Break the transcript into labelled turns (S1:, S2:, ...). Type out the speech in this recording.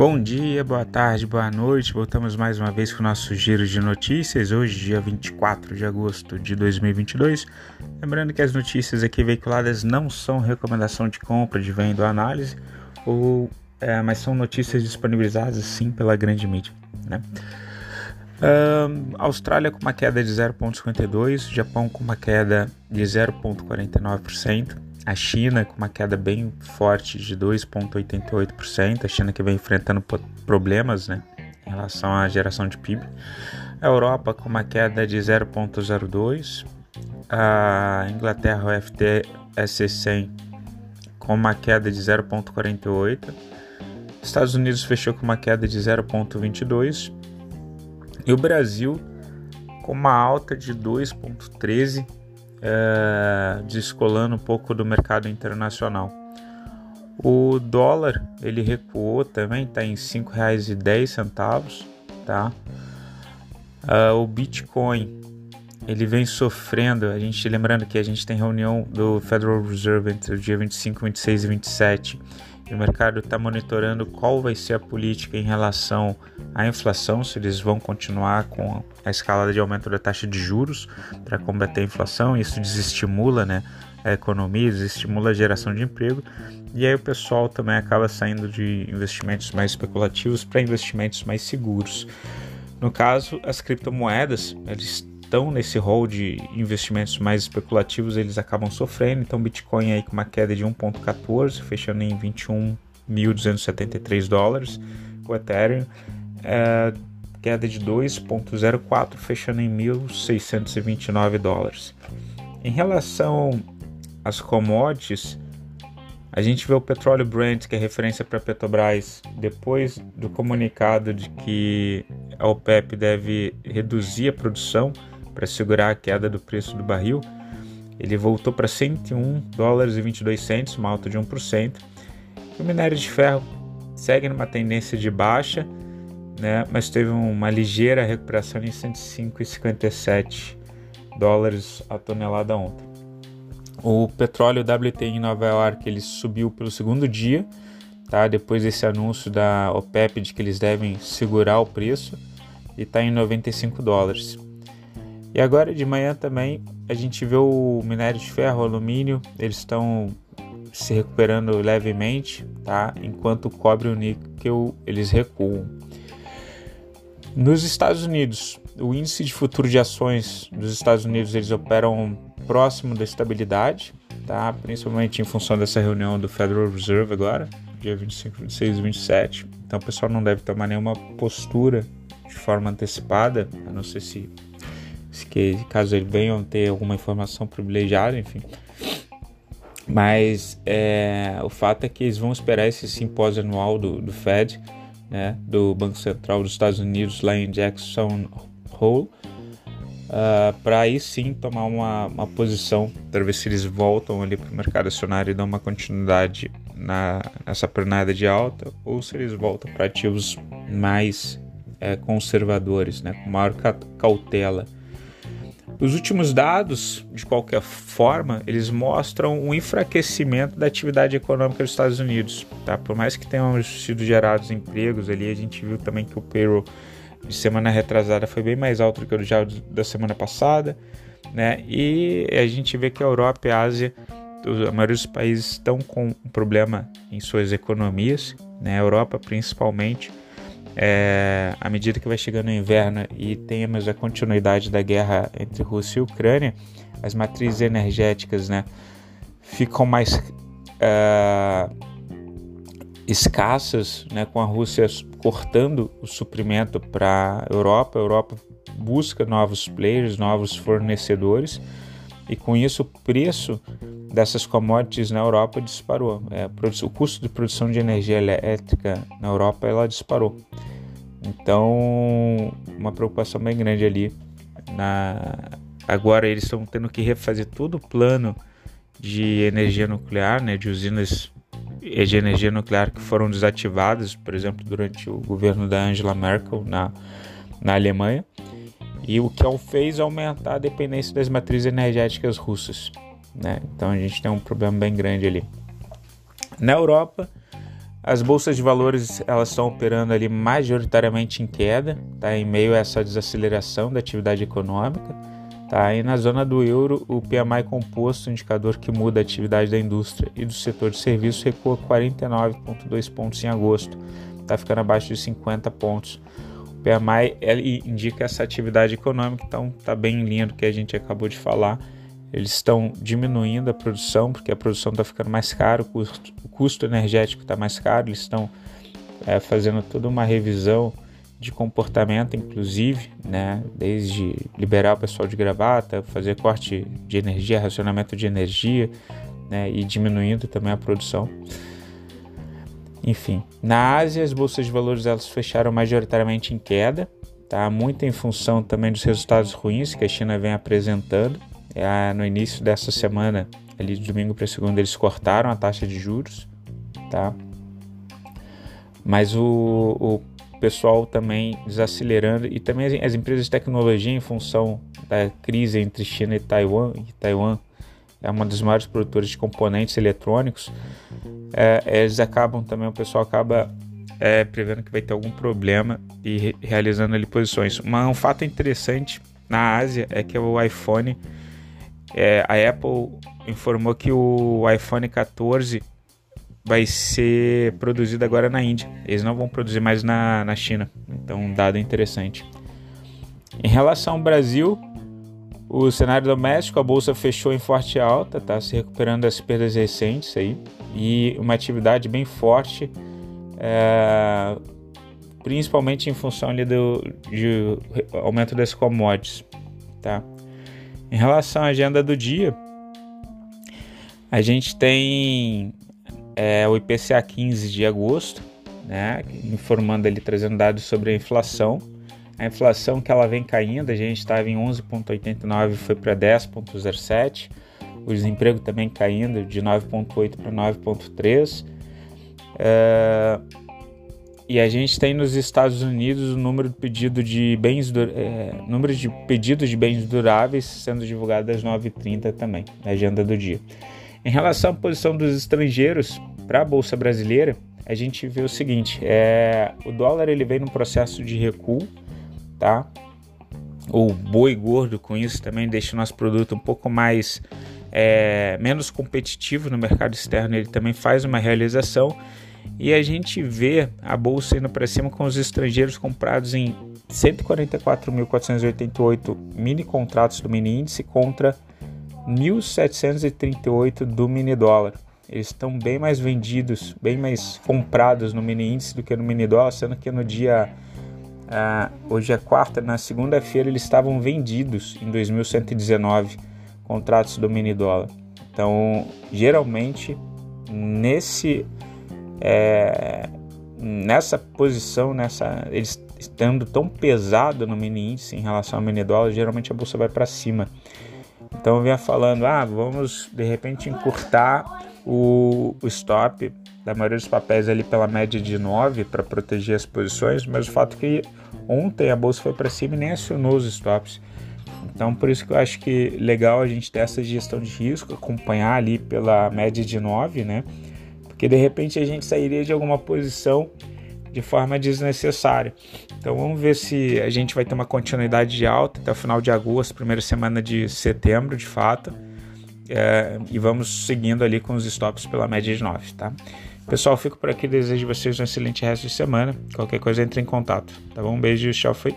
S1: Bom dia, boa tarde, boa noite. Voltamos mais uma vez com o nosso giro de notícias. Hoje, dia 24 de agosto de 2022. Lembrando que as notícias aqui veiculadas não são recomendação de compra, de venda ou análise, ou, é, mas são notícias disponibilizadas sim pela grande mídia. Né? Uh, Austrália com uma queda de 0,52, Japão com uma queda de 0,49%. A China com uma queda bem forte de 2,88%, a China que vem enfrentando problemas né, em relação à geração de PIB. A Europa com uma queda de 0,02%, a Inglaterra, o FTSE 100 com uma queda de 0,48%, Estados Unidos fechou com uma queda de 0,22% e o Brasil com uma alta de 2,13% é, descolando um pouco do mercado internacional. O dólar ele recuou também, está em R$ 5,10, tá? Uh, o Bitcoin ele vem sofrendo, a gente lembrando que a gente tem reunião do Federal Reserve entre o dia 25, 26 e 27 e o mercado está monitorando qual vai ser a política em relação à inflação, se eles vão continuar com a escalada de aumento da taxa de juros para combater a inflação. Isso desestimula né, a economia, desestimula a geração de emprego. E aí o pessoal também acaba saindo de investimentos mais especulativos para investimentos mais seguros. No caso, as criptomoedas, eles estão nesse rol de investimentos mais especulativos, eles acabam sofrendo. Então, Bitcoin aí com uma queda de 1,14, fechando em 21.273 dólares. O Ethereum, é, queda de 2,04, fechando em 1.629 dólares. Em relação às commodities, a gente vê o petróleo Brent, que é referência para Petrobras, depois do comunicado de que a OPEP deve reduzir a produção para segurar a queda do preço do barril, ele voltou para 101 dólares e 22 centos, uma alta de 1%. E o minério de ferro segue numa tendência de baixa, né, mas teve uma ligeira recuperação em 105,57 dólares a tonelada ontem. O petróleo WTI em Nova York ele subiu pelo segundo dia, tá? depois desse anúncio da OPEP de que eles devem segurar o preço, e está em 95 dólares. E agora de manhã também a gente vê o minério de ferro, alumínio, eles estão se recuperando levemente, tá? Enquanto o cobre e o níquel eles recuam. Nos Estados Unidos, o índice de futuro de ações dos Estados Unidos eles operam próximo da estabilidade, tá? Principalmente em função dessa reunião do Federal Reserve agora, dia 25, 26 e 27. Então o pessoal não deve tomar nenhuma postura de forma antecipada, a não ser se que caso eles venham ter alguma informação privilegiada, enfim. Mas é, o fato é que eles vão esperar esse simpósio anual do, do Fed, né, do Banco Central dos Estados Unidos, lá em Jackson Hole, uh, para aí sim tomar uma, uma posição para ver se eles voltam ali para o mercado acionário e dão uma continuidade na, nessa pernada de alta ou se eles voltam para ativos mais é, conservadores, né, com maior cautela. Os últimos dados, de qualquer forma, eles mostram um enfraquecimento da atividade econômica dos Estados Unidos. Tá? Por mais que tenham sido gerados empregos ali, a gente viu também que o payroll de semana retrasada foi bem mais alto do que o já da semana passada. Né? E a gente vê que a Europa e a Ásia, a maioria dos países estão com um problema em suas economias, né? a Europa principalmente é, à medida que vai chegando o inverno e temos a continuidade da guerra entre Rússia e Ucrânia, as matrizes energéticas né, ficam mais é, escassas, né, com a Rússia cortando o suprimento para a Europa. A Europa busca novos players, novos fornecedores, e com isso o preço dessas commodities na Europa disparou. É, o custo de produção de energia elétrica na Europa ela disparou. Então, uma preocupação bem grande ali. Na... Agora eles estão tendo que refazer todo o plano de energia nuclear, né, de usinas de energia nuclear que foram desativadas, por exemplo, durante o governo da Angela Merkel na, na Alemanha, e o que fez aumentar a dependência das matrizes energéticas russas. Né? Então a gente tem um problema bem grande ali. Na Europa, As bolsas de valores elas estão operando ali majoritariamente em queda, tá? em meio a essa desaceleração da atividade econômica. Tá? E na zona do euro, o PMI composto, indicador que muda a atividade da indústria e do setor de serviços, recua 49,2 pontos em agosto, está ficando abaixo de 50 pontos. O PMI indica essa atividade econômica, então está bem em linha do que a gente acabou de falar. Eles estão diminuindo a produção, porque a produção está ficando mais cara, o custo, o custo energético está mais caro, eles estão é, fazendo toda uma revisão de comportamento, inclusive, né, desde liberar o pessoal de gravata, fazer corte de energia, racionamento de energia, né, e diminuindo também a produção. Enfim, na Ásia as bolsas de valores elas fecharam majoritariamente em queda, tá? Muito em função também dos resultados ruins que a China vem apresentando. É, no início dessa semana, ali de domingo para segunda, eles cortaram a taxa de juros, tá? Mas o, o pessoal também desacelerando e também as, as, empresas de tecnologia em função da crise entre China e Taiwan, e Taiwan é uma das maiores produtoras de componentes eletrônicos, é, eles acabam também, o pessoal acaba é, prevendo que vai ter algum problema e re realizando ali posições. Um fato interessante na Ásia é que o iPhone, é, a Apple informou que o iPhone 14 vai ser produzido agora na Índia. Eles não vão produzir mais na, na China. Então, um dado interessante. Em relação ao Brasil, o cenário doméstico, a bolsa fechou em forte alta, tá se recuperando das perdas recentes aí e uma atividade bem forte, é, principalmente em função ali do de aumento das commodities, tá? Em relação à agenda do dia, a gente tem é, o IPCA 15 de agosto, né, informando ali trazendo dados sobre a inflação a inflação que ela vem caindo, a gente estava em 11,89 foi para 10,07. O desemprego também caindo de 9,8 para 9,3. É, e a gente tem nos Estados Unidos o número de pedido de bens é, número de pedidos de bens duráveis sendo divulgado às 9h30 também, na agenda do dia. Em relação à posição dos estrangeiros para a Bolsa Brasileira, a gente vê o seguinte: é, o dólar ele vem num processo de recuo tá? O boi gordo com isso também deixa o nosso produto um pouco mais é, menos competitivo no mercado externo. Ele também faz uma realização e a gente vê a bolsa indo para cima com os estrangeiros comprados em 144.488 mini contratos do mini índice contra 1.738 do mini dólar. Eles estão bem mais vendidos, bem mais comprados no mini índice do que no mini dólar, sendo que no dia ah, hoje é quarta, na segunda-feira eles estavam vendidos em 2.119 contratos do mini dólar. Então, geralmente, nesse é, nessa posição, nessa eles estando tão pesado no mini índice em relação ao mini dólar, geralmente a bolsa vai para cima. Então eu vinha falando, ah, vamos de repente encurtar o, o stop da maioria dos papéis ali pela média de 9 para proteger as posições, mas o fato é que ontem a bolsa foi para cima e nem acionou os stops. Então, por isso que eu acho que legal a gente ter essa gestão de risco, acompanhar ali pela média de 9, né? Porque de repente a gente sairia de alguma posição de forma desnecessária. Então vamos ver se a gente vai ter uma continuidade de alta até o final de agosto, primeira semana de setembro, de fato. É, e vamos seguindo ali com os stops pela média de 9, tá? Pessoal, fico por aqui. Desejo vocês um excelente resto de semana. Qualquer coisa, entre em contato. Tá bom? Um beijo. Tchau. Fui.